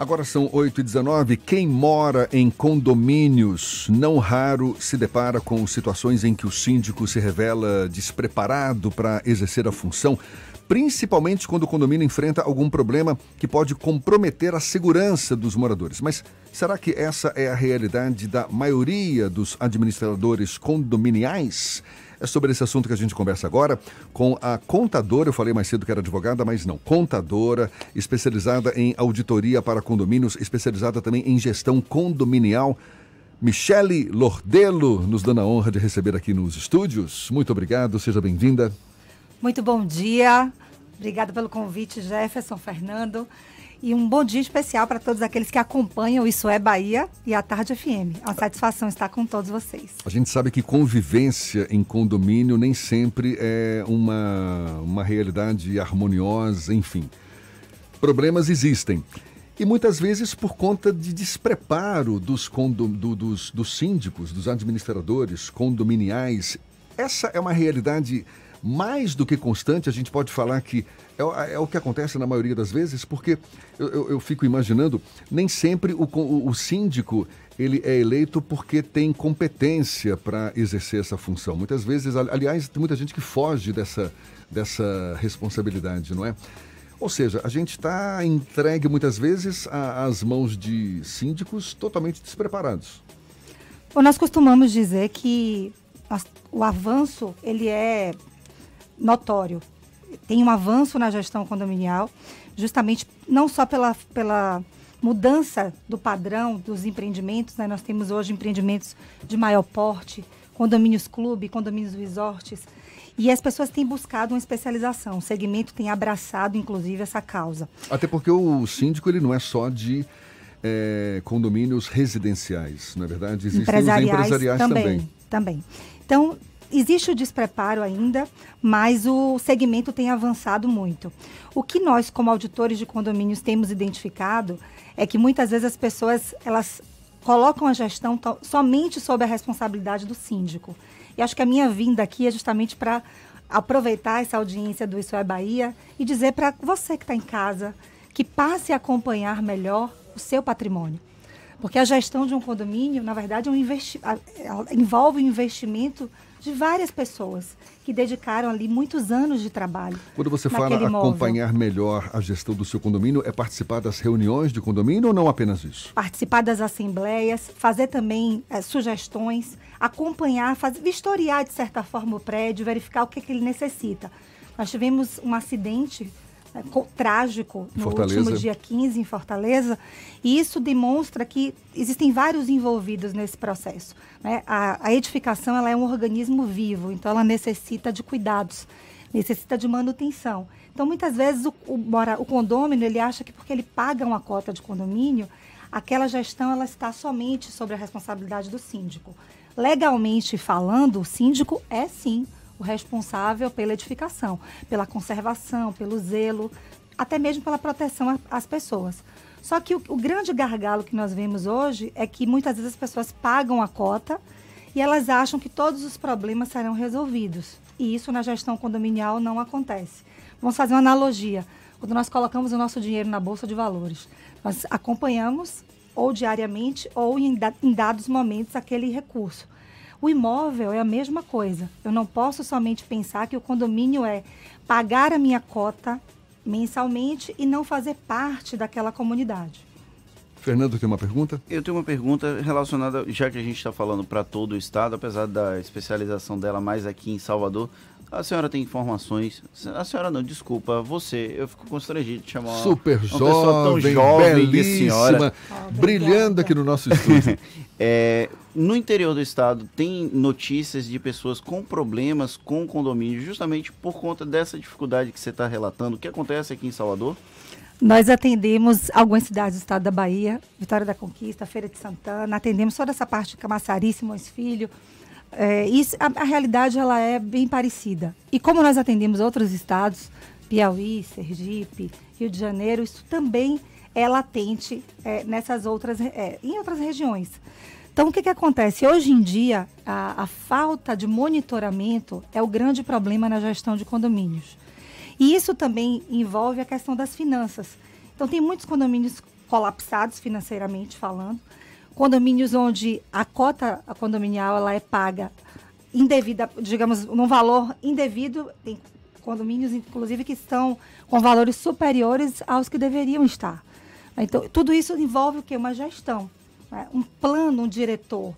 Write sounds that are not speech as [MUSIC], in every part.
Agora são 8h19. Quem mora em condomínios, não raro se depara com situações em que o síndico se revela despreparado para exercer a função, principalmente quando o condomínio enfrenta algum problema que pode comprometer a segurança dos moradores. Mas será que essa é a realidade da maioria dos administradores condominiais? É sobre esse assunto que a gente conversa agora com a contadora, eu falei mais cedo que era advogada, mas não, contadora, especializada em auditoria para condomínios, especializada também em gestão condominial. Michele Lordelo, nos dando a honra de receber aqui nos estúdios. Muito obrigado, seja bem-vinda. Muito bom dia. Obrigada pelo convite, Jefferson, Fernando. E um bom dia especial para todos aqueles que acompanham Isso é Bahia e a Tarde FM. Uma satisfação estar com todos vocês. A gente sabe que convivência em condomínio nem sempre é uma, uma realidade harmoniosa, enfim. Problemas existem. E muitas vezes por conta de despreparo dos, condom, do, dos, dos síndicos, dos administradores condominiais. Essa é uma realidade mais do que constante, a gente pode falar que é, é o que acontece na maioria das vezes, porque eu, eu, eu fico imaginando, nem sempre o, o, o, síndico ele é eleito porque tem competência para exercer essa função. Muitas vezes, aliás, tem muita gente que foge dessa, dessa responsabilidade, não é? Ou seja, a gente está entregue muitas vezes às mãos de síndicos totalmente despreparados. Bom, nós costumamos dizer que o avanço ele é notório. Tem um avanço na gestão condominial, justamente não só pela, pela mudança do padrão dos empreendimentos, né? nós temos hoje empreendimentos de maior porte, condomínios clube, condomínios resorts, e as pessoas têm buscado uma especialização. O segmento tem abraçado, inclusive, essa causa. Até porque o síndico ele não é só de é, condomínios residenciais, não é verdade? Existem empresariais, empresariais também. Também. também. Então, Existe o despreparo ainda, mas o segmento tem avançado muito. O que nós, como auditores de condomínios, temos identificado é que muitas vezes as pessoas elas colocam a gestão somente sob a responsabilidade do síndico. E acho que a minha vinda aqui é justamente para aproveitar essa audiência do Isso é Bahia e dizer para você que está em casa que passe a acompanhar melhor o seu patrimônio. Porque a gestão de um condomínio, na verdade, é um investi envolve um investimento de várias pessoas que dedicaram ali muitos anos de trabalho. Quando você fala acompanhar melhor a gestão do seu condomínio, é participar das reuniões de condomínio ou não apenas isso? Participar das assembleias, fazer também é, sugestões, acompanhar, fazer, vistoriar de certa forma o prédio, verificar o que, que ele necessita. Nós tivemos um acidente é, trágico no Fortaleza. último dia 15 em Fortaleza, e isso demonstra que existem vários envolvidos nesse processo. Né? A, a, edificação ela é um organismo vivo, então ela necessita de cuidados, necessita de manutenção. Então, muitas vezes, o, o, o condômino ele acha que porque ele paga uma cota de condomínio, aquela gestão ela está somente sobre a responsabilidade do síndico. Legalmente falando, o síndico é sim o responsável pela edificação, pela conservação, pelo zelo, até mesmo pela proteção às pessoas. Só que o, o, grande gargalo que nós vemos hoje é que muitas vezes as pessoas pagam a cota e elas acham que todos os problemas serão resolvidos. E isso na gestão condominial não acontece. Vamos fazer uma analogia. Quando nós colocamos o nosso dinheiro na bolsa de valores, nós acompanhamos ou diariamente ou em, em dados momentos aquele recurso. O imóvel é a mesma coisa. Eu não posso somente pensar que o condomínio é pagar a minha cota mensalmente e não fazer parte daquela comunidade. Fernando tem uma pergunta? Eu tenho uma pergunta relacionada, já que a gente está falando para todo o estado, apesar da especialização dela mais aqui em Salvador, a senhora tem informações. A senhora não, desculpa, você. Eu fico constrangido de chamar Super uma, jovem, pessoa tão jovem belíssima, senhora. Oh, brilhando aqui no nosso estúdio. [LAUGHS] é, no interior do estado tem notícias de pessoas com problemas com condomínio, justamente por conta dessa dificuldade que você está relatando. O que acontece aqui em Salvador? Nós atendemos algumas cidades do estado da Bahia, Vitória da Conquista, Feira de Santana, atendemos toda essa parte de Camaçari, Simões Filho, é, isso, a, a, realidade ela é bem parecida. E como nós atendemos outros estados, Piauí, Sergipe, Rio de Janeiro, isso também é latente é, nessas outras, é, em outras regiões. Então, o que, que acontece? Hoje em dia, a, a falta de monitoramento é o grande problema na gestão de condomínios. E isso também envolve a questão das finanças. Então, tem muitos condomínios colapsados financeiramente falando, condomínios onde a cota condominial ela é paga indevida, digamos, num valor indevido, tem condomínios inclusive que estão com valores superiores aos que deveriam estar. Então, tudo isso envolve o que? Uma gestão, né? um plano, um diretor,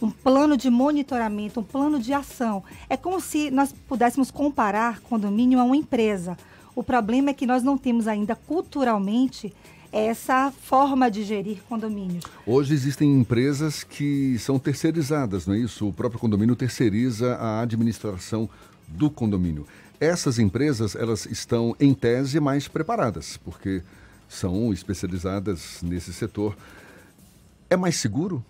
um plano de monitoramento, um plano de ação. É como se nós pudéssemos comparar condomínio a uma empresa. O problema é que nós não temos ainda culturalmente essa forma de gerir condomínios. Hoje existem empresas que são terceirizadas, não é isso? O próprio condomínio terceiriza a administração do condomínio. Essas empresas, elas estão em tese mais preparadas, porque são especializadas nesse setor. É mais seguro?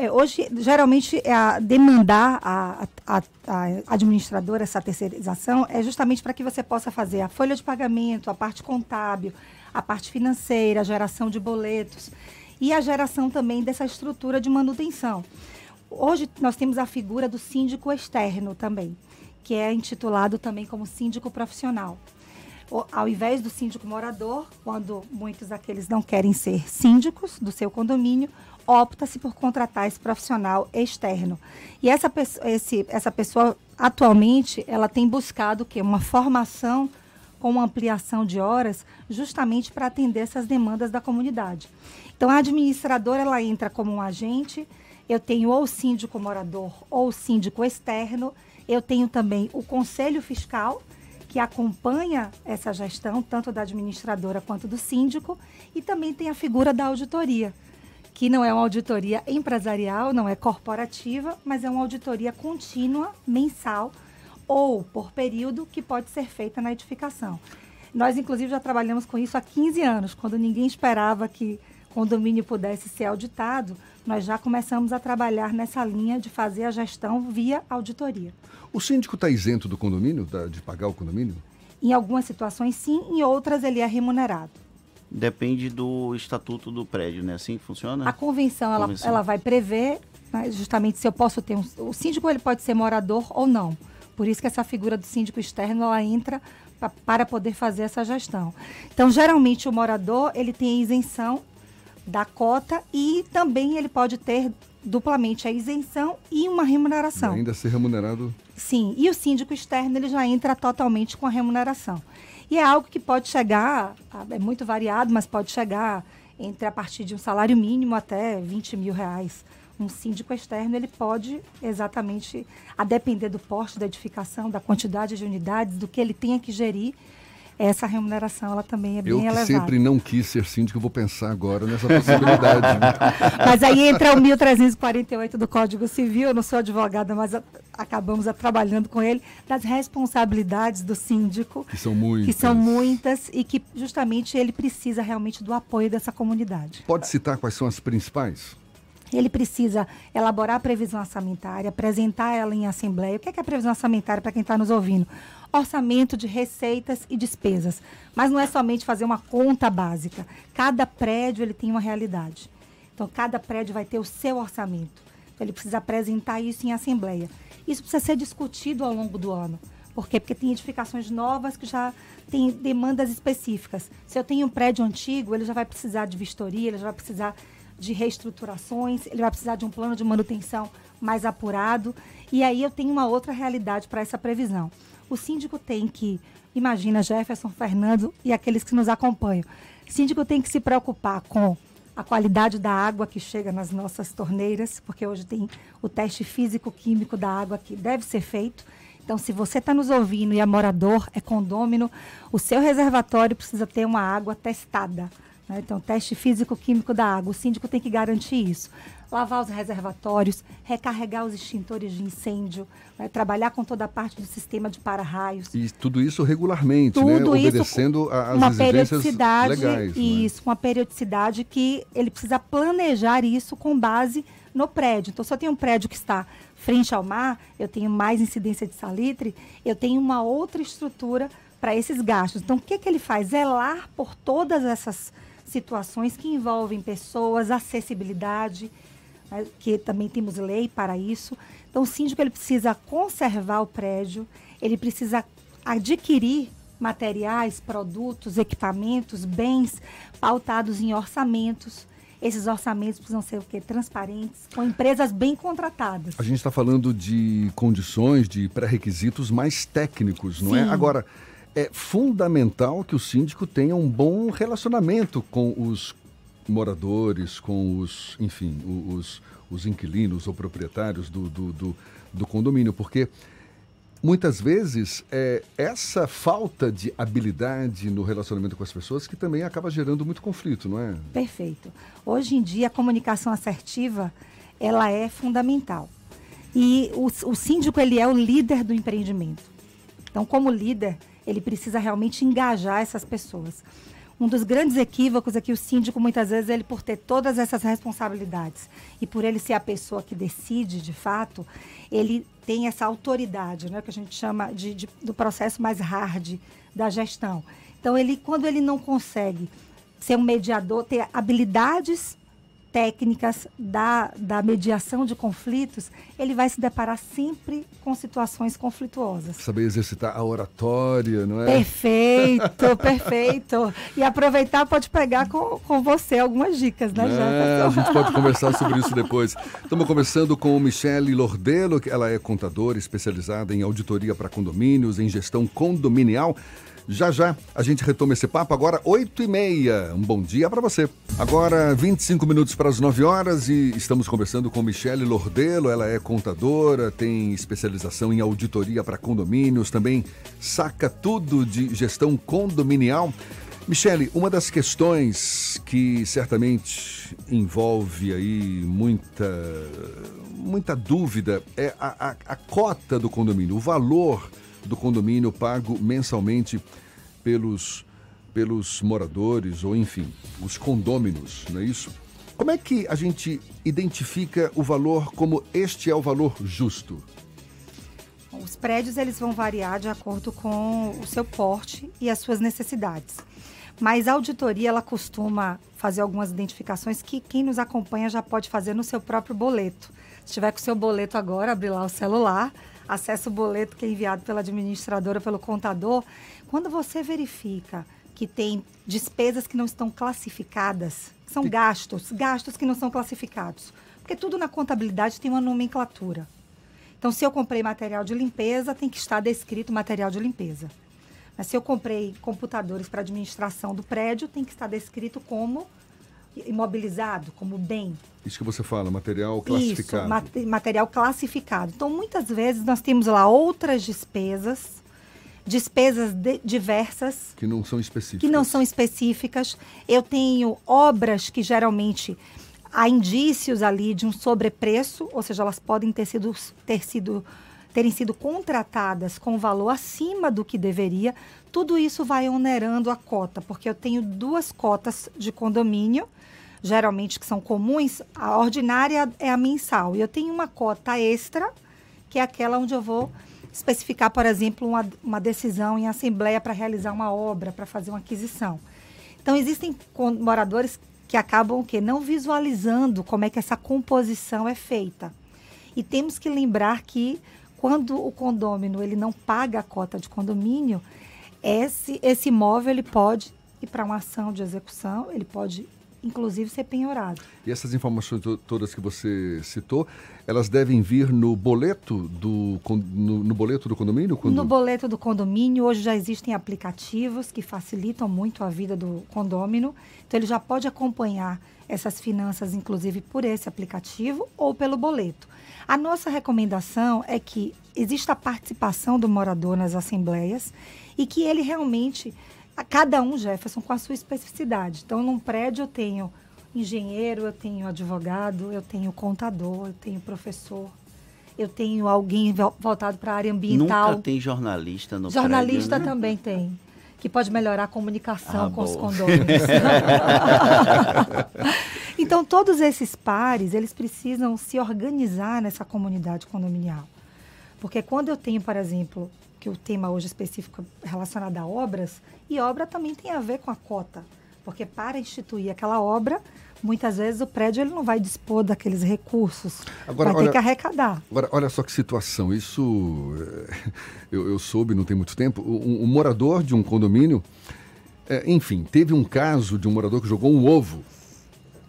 É, hoje, geralmente, é a demandar a, a, a, administradora essa terceirização é justamente para que você possa fazer a folha de pagamento, a parte contábil, a parte financeira, a geração de boletos e a geração também dessa estrutura de manutenção. Hoje nós temos a figura do síndico externo também, que é intitulado também como síndico profissional. O, ao invés do síndico morador, quando muitos daqueles não querem ser síndicos do seu condomínio, opta-se por contratar esse profissional externo. E essa, esse, essa pessoa, atualmente, ela tem buscado o quê? Uma formação com uma ampliação de horas, justamente para atender essas demandas da comunidade. Então, a administradora, ela entra como um agente, eu tenho ou síndico morador ou síndico externo, eu tenho também o conselho fiscal, que acompanha essa gestão, tanto da administradora quanto do síndico, e também tem a figura da auditoria, que não é uma auditoria empresarial, não é corporativa, mas é uma auditoria contínua, mensal ou por período, que pode ser feita na edificação. Nós, inclusive, já trabalhamos com isso há 15 anos, quando ninguém esperava que condomínio pudesse ser auditado, nós já começamos a trabalhar nessa linha de fazer a gestão via auditoria. O síndico está isento do condomínio, de pagar o condomínio? Em algumas situações, sim, em outras, ele é remunerado. Depende do estatuto do prédio, né? Assim que funciona? A convenção, ela, convenção. ela vai prever né, justamente se eu posso ter um. O síndico ele pode ser morador ou não. Por isso que essa figura do síndico externo ela entra pra, para poder fazer essa gestão. Então, geralmente o morador ele tem a isenção da cota e também ele pode ter duplamente a isenção e uma remuneração. E ainda ser remunerado? Sim, e o síndico externo ele já entra totalmente com a remuneração. E é algo que pode chegar, é muito variado, mas pode chegar entre a partir de um salário mínimo até 20 mil reais. Um síndico externo, ele pode exatamente, a depender do porte da edificação, da quantidade de unidades, do que ele tenha que gerir, essa remuneração ela também é bem eu elevada. Eu sempre não quis ser síndico, vou pensar agora nessa possibilidade. [LAUGHS] mas aí entra o 1348 do Código Civil, eu não sou advogada, mas a, acabamos a, trabalhando com ele, das responsabilidades do síndico. Que são muitas. Que são muitas e que justamente ele precisa realmente do apoio dessa comunidade. Pode citar quais são as principais? Ele precisa elaborar a previsão orçamentária, apresentar ela em assembleia. O que é, que é a previsão orçamentária para quem está nos ouvindo? Orçamento de receitas e despesas. Mas não é somente fazer uma conta básica. Cada prédio ele tem uma realidade. Então, cada prédio vai ter o seu orçamento. Então, ele precisa apresentar isso em assembleia. Isso precisa ser discutido ao longo do ano. Por quê? Porque tem edificações novas que já têm demandas específicas. Se eu tenho um prédio antigo, ele já vai precisar de vistoria, ele já vai precisar de reestruturações, ele vai precisar de um plano de manutenção mais apurado. E aí eu tenho uma outra realidade para essa previsão o síndico tem que, imagina Jefferson, Fernando e aqueles que nos acompanham, o síndico tem que se preocupar com a qualidade da água que chega nas nossas torneiras, porque hoje tem o teste físico-químico da água que deve ser feito. Então, se você está nos ouvindo e é morador, é condômino, o seu reservatório precisa ter uma água testada. Né? Então, teste físico-químico da água. O síndico tem que garantir isso lavar os reservatórios, recarregar os extintores de incêndio, né, trabalhar com toda a parte do sistema de para-raios. E tudo isso regularmente, né, tudo né? obedecendo às uma periodicidade, legais. Né? Isso, uma periodicidade que ele precisa planejar isso com base no prédio. Então, se eu tenho um prédio que está frente ao mar, eu tenho mais incidência de salitre, eu tenho uma outra estrutura para esses gastos. Então, o que, que ele faz? Zelar por todas essas situações que envolvem pessoas, acessibilidade, né, que também temos lei para isso. Então, o síndico ele precisa conservar o prédio, ele precisa adquirir materiais, produtos, equipamentos, bens pautados em orçamentos. Esses orçamentos precisam ser o quê? Transparentes, com empresas bem contratadas. A gente está falando de condições, de pré-requisitos mais técnicos, não é? Sim. é? Agora, é fundamental que o síndico tenha um bom relacionamento com os moradores, com os, enfim, os, os inquilinos ou proprietários do, do, do, do condomínio, porque muitas vezes é essa falta de habilidade no relacionamento com as pessoas que também acaba gerando muito conflito, não é? Perfeito. Hoje em dia a comunicação assertiva ela é fundamental e o, o síndico ele é o líder do empreendimento. Então, como líder, ele precisa realmente engajar essas pessoas. Um dos grandes equívocos é que o síndico, muitas vezes, ele por ter todas essas responsabilidades e por ele ser a pessoa que decide, de fato, ele tem essa autoridade, né, que a gente chama de, de, do processo mais hard da gestão. Então, ele, quando ele não consegue ser um mediador, ter habilidades técnicas da, da mediação de conflitos, ele vai se deparar sempre com situações conflituosas. Saber exercitar a oratória, não é? Perfeito, [LAUGHS] perfeito. E aproveitar, pode pegar com, com você algumas dicas, né, é, A gente pode conversar sobre isso [LAUGHS] depois. Estamos conversando com Michele Lordelo, que ela é contadora especializada em auditoria para condomínios, em gestão condominial. Já já a gente retoma esse papo, agora 8 e meia. Um bom dia para você. Agora 25 minutos para as 9 horas e estamos conversando com Michele Lordelo. Ela é contadora, tem especialização em auditoria para condomínios, também saca tudo de gestão condominial. Michele, uma das questões que certamente envolve aí muita, muita dúvida é a, a, a cota do condomínio, o valor do condomínio pago mensalmente pelos, pelos moradores, ou enfim, os condôminos, não é isso? Como é que a gente identifica o valor como este é o valor justo? Os prédios eles vão variar de acordo com o seu porte e as suas necessidades. Mas a auditoria ela costuma fazer algumas identificações que quem nos acompanha já pode fazer no seu próprio boleto. Se tiver com o seu boleto agora, abrir lá o celular, acessa o boleto que é enviado pela administradora, pelo contador. Quando você verifica que tem despesas que não estão classificadas, são gastos, gastos que não são classificados. Porque tudo na contabilidade tem uma nomenclatura. Então, se eu comprei material de limpeza, tem que estar descrito material de limpeza. Mas se eu comprei computadores para administração do prédio, tem que estar descrito como imobilizado, como bem. Isso que você fala, material classificado. Isso, mat material classificado. Então, muitas vezes nós temos lá outras despesas, despesas de diversas. Que não são específicas. Que não são específicas. Eu tenho obras que geralmente há indícios ali de um sobrepreço, ou seja, elas podem ter sido, ter sido terem sido contratadas com valor acima do que deveria, tudo isso vai onerando a cota, porque eu tenho duas cotas de condomínio geralmente que são comuns, a ordinária é a mensal. E eu tenho uma cota extra, que é aquela onde eu vou especificar, por exemplo, uma, uma decisão em assembleia para realizar uma obra, para fazer uma aquisição. Então, existem moradores que acabam que não visualizando como é que essa composição é feita. E temos que lembrar que quando o condômino ele não paga a cota de condomínio, esse, esse imóvel ele pode ir para uma ação de execução, ele pode inclusive ser penhorado. E essas informações todas que você citou, elas devem vir no boleto do, no, no boleto do condomínio? Quando... No boleto do condomínio, hoje já existem aplicativos que facilitam muito a vida do condômino, então ele já pode acompanhar essas finanças, inclusive por esse aplicativo ou pelo boleto. A nossa recomendação é que exista a participação do morador nas assembleias e que ele realmente a cada um, Jefferson, com a sua especificidade. Então, num prédio eu tenho engenheiro, eu tenho advogado, eu tenho contador, eu tenho professor, eu tenho alguém voltado para a área ambiental. Nunca tem jornalista no Jornalista prédio, né? também tem, que pode melhorar a comunicação ah, com os condôminos. [LAUGHS] então, todos esses pares, eles precisam se organizar nessa comunidade condominial. Porque quando eu tenho, por exemplo, que o tema hoje específico é relacionado a obras, e obra também tem a ver com a cota, porque para instituir aquela obra, muitas vezes o prédio ele não vai dispor daqueles recursos. Agora, vai olha, ter que arrecadar. Agora, olha só que situação. Isso é, [LAUGHS] eu, eu soube, não tem muito tempo. Um, um morador de um condomínio, é, enfim, teve um caso de um morador que jogou um ovo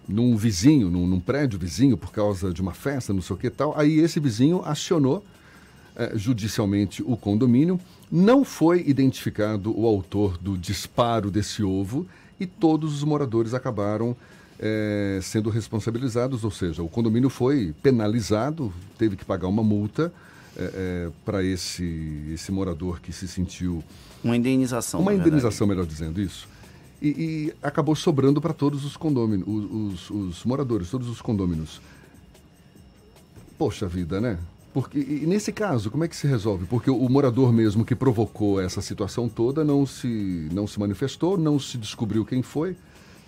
num vizinho, num, num, prédio vizinho, por causa de uma festa, não sei o que tal. Aí esse vizinho acionou é, judicialmente o condomínio. Não foi identificado o autor do disparo desse ovo e todos os moradores acabaram é, sendo responsabilizados, ou seja, o condomínio foi penalizado, teve que pagar uma multa é, é, para esse, esse morador que se sentiu. Uma indenização. Uma indenização, melhor dizendo, isso. E, e acabou sobrando para todos os condôminos, os, os, os, moradores, todos os condôminos. Poxa vida, né? Porque, e nesse caso, como é que se resolve? Porque o, o morador mesmo que provocou essa situação toda não se, não se manifestou, não se descobriu quem foi.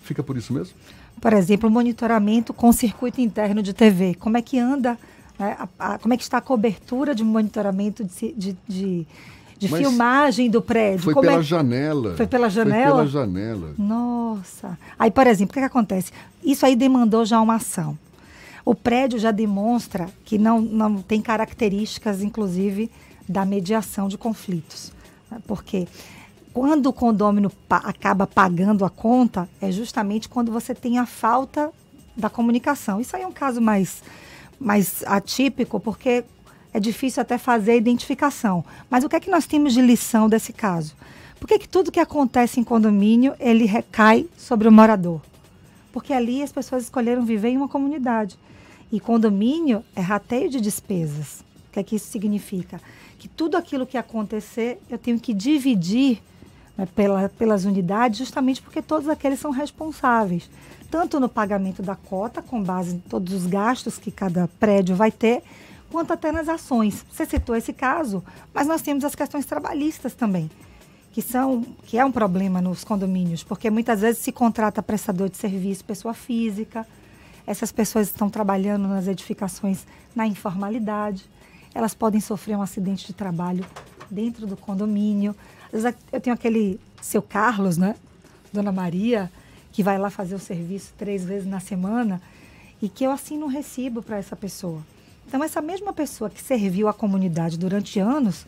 Fica por isso mesmo? Por exemplo, monitoramento com circuito interno de TV. Como é que anda, né, a, a, como é que está a cobertura de monitoramento de, de, de, de filmagem do prédio? Foi como pela é... janela. Foi pela janela? Foi pela janela. Nossa. Aí, por exemplo, o que, que acontece? Isso aí demandou já uma ação. O prédio já demonstra que não, não tem características, inclusive, da mediação de conflitos. Né? Porque quando o condômino pa acaba pagando a conta, é justamente quando você tem a falta da comunicação. Isso aí é um caso mais, mais atípico, porque é difícil até fazer a identificação. Mas o que é que nós temos de lição desse caso? Por que, que tudo que acontece em condomínio, ele recai sobre o morador? Porque ali as pessoas escolheram viver em uma comunidade. E condomínio é rateio de despesas. O que é que isso significa? Que tudo aquilo que acontecer, eu tenho que dividir né, pela, pelas unidades, justamente porque todos aqueles são responsáveis, tanto no pagamento da cota, com base em todos os gastos que cada prédio vai ter, quanto até nas ações. Você citou esse caso, mas nós temos as questões trabalhistas também, que são que é um problema nos condomínios, porque muitas vezes se contrata prestador de serviço, pessoa física, essas pessoas estão trabalhando nas edificações na informalidade, elas podem sofrer um acidente de trabalho dentro do condomínio. Eu tenho aquele seu Carlos, né? Dona Maria, que vai lá fazer o serviço três vezes na semana e que eu assino um recibo para essa pessoa. Então, essa mesma pessoa que serviu a comunidade durante anos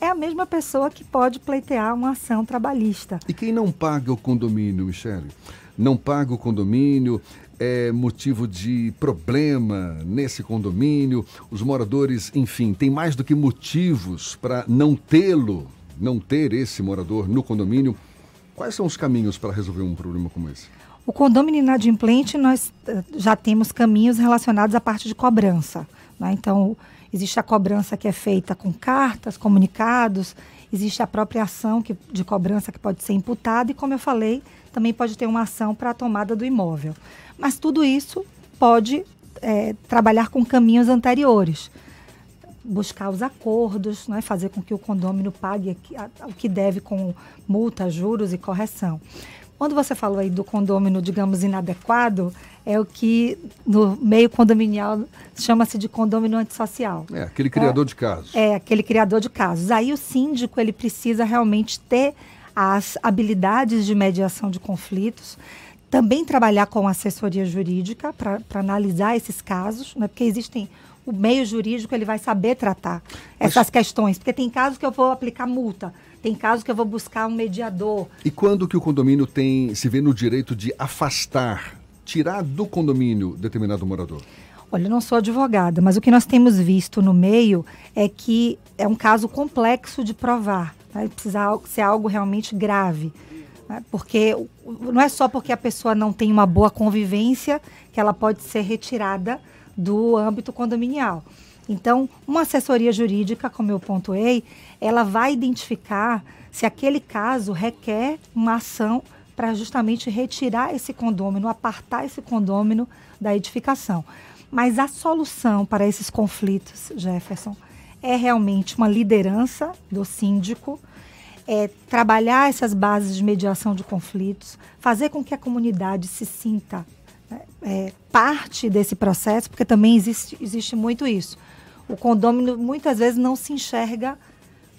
é a mesma pessoa que pode pleitear uma ação trabalhista. E quem não paga o condomínio, Michele? Não paga o condomínio, é motivo de problema nesse condomínio, os moradores, enfim, tem mais do que motivos para não tê-lo não ter esse morador no condomínio, quais são os caminhos para resolver um problema como esse? O condomínio inadimplente, nós eh, já temos caminhos relacionados à parte de cobrança. Né? Então, existe a cobrança que é feita com cartas, comunicados, existe a própria ação que, de cobrança que pode ser imputada e, como eu falei, também pode ter uma ação para a tomada do imóvel. Mas tudo isso pode é, trabalhar com caminhos anteriores buscar os acordos, né, fazer com que o condômino pague o que deve com multa, juros e correção. Quando você falou aí do condômino, digamos, inadequado, é o que no meio condominial chama-se de condômino antissocial. É, aquele criador é, de casos. É, aquele criador de casos. Aí o síndico, ele precisa realmente ter as habilidades de mediação de conflitos, também trabalhar com assessoria jurídica para analisar esses casos, né, porque existem o meio jurídico ele vai saber tratar essas Mas... questões. Porque tem casos que eu vou aplicar multa, tem casos que eu vou buscar um mediador. E quando que o condomínio tem se vê no direito de afastar, tirar do condomínio determinado morador? Olha, eu não sou advogada, mas o que nós temos visto no meio é que é um caso complexo de provar. Vai precisar ser algo realmente grave. Né? Porque não é só porque a pessoa não tem uma boa convivência que ela pode ser retirada do âmbito condominial. Então, uma assessoria jurídica, como eu pontuei, ela vai identificar se aquele caso requer uma ação para justamente retirar esse condômino, apartar esse condômino da edificação. Mas a solução para esses conflitos, Jefferson, é realmente uma liderança do síndico, é trabalhar essas bases de mediação de conflitos, fazer com que a comunidade se sinta é, parte desse processo, porque também existe, existe muito isso. O condômino muitas vezes não se enxerga,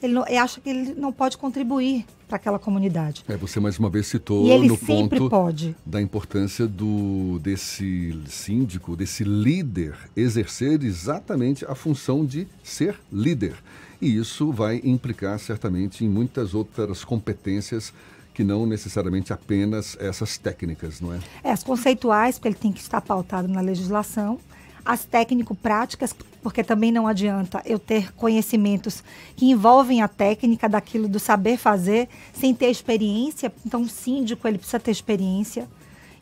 ele, não, ele acha que ele não pode contribuir para aquela comunidade. É, você mais uma vez citou e ele no sempre ponto pode. da importância do desse síndico, desse líder exercer exatamente a função de ser líder. E isso vai implicar certamente em muitas outras competências que não necessariamente apenas essas técnicas, não é? É, as conceituais, porque ele tem que estar pautado na legislação, as técnico-práticas, porque também não adianta eu ter conhecimentos que envolvem a técnica daquilo do saber fazer, sem ter experiência. Então, o síndico ele precisa ter experiência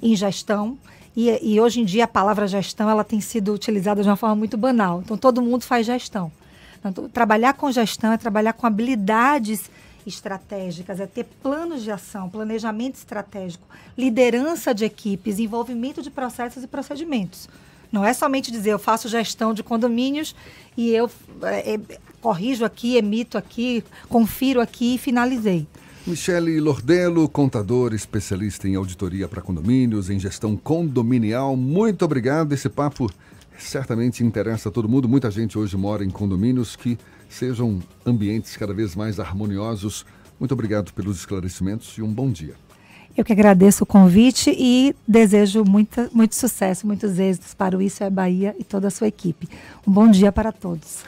em gestão. E, e hoje em dia a palavra gestão ela tem sido utilizada de uma forma muito banal. Então, todo mundo faz gestão. Então, trabalhar com gestão é trabalhar com habilidades estratégicas, é ter planos de ação, planejamento estratégico, liderança de equipes, envolvimento de processos e procedimentos. Não é somente dizer eu faço gestão de condomínios e eu é, é, corrijo aqui, emito aqui, confiro aqui e finalizei. Michele Lordelo, contador especialista em auditoria para condomínios, em gestão condominial. Muito obrigado. Esse papo certamente interessa a todo mundo. Muita gente hoje mora em condomínios que sejam ambientes cada vez mais harmoniosos. Muito obrigado pelos esclarecimentos e um bom dia. Eu que agradeço o convite e desejo muita, muito sucesso, muitos êxitos para o Isso é Bahia e toda a sua equipe. Um bom dia para todos.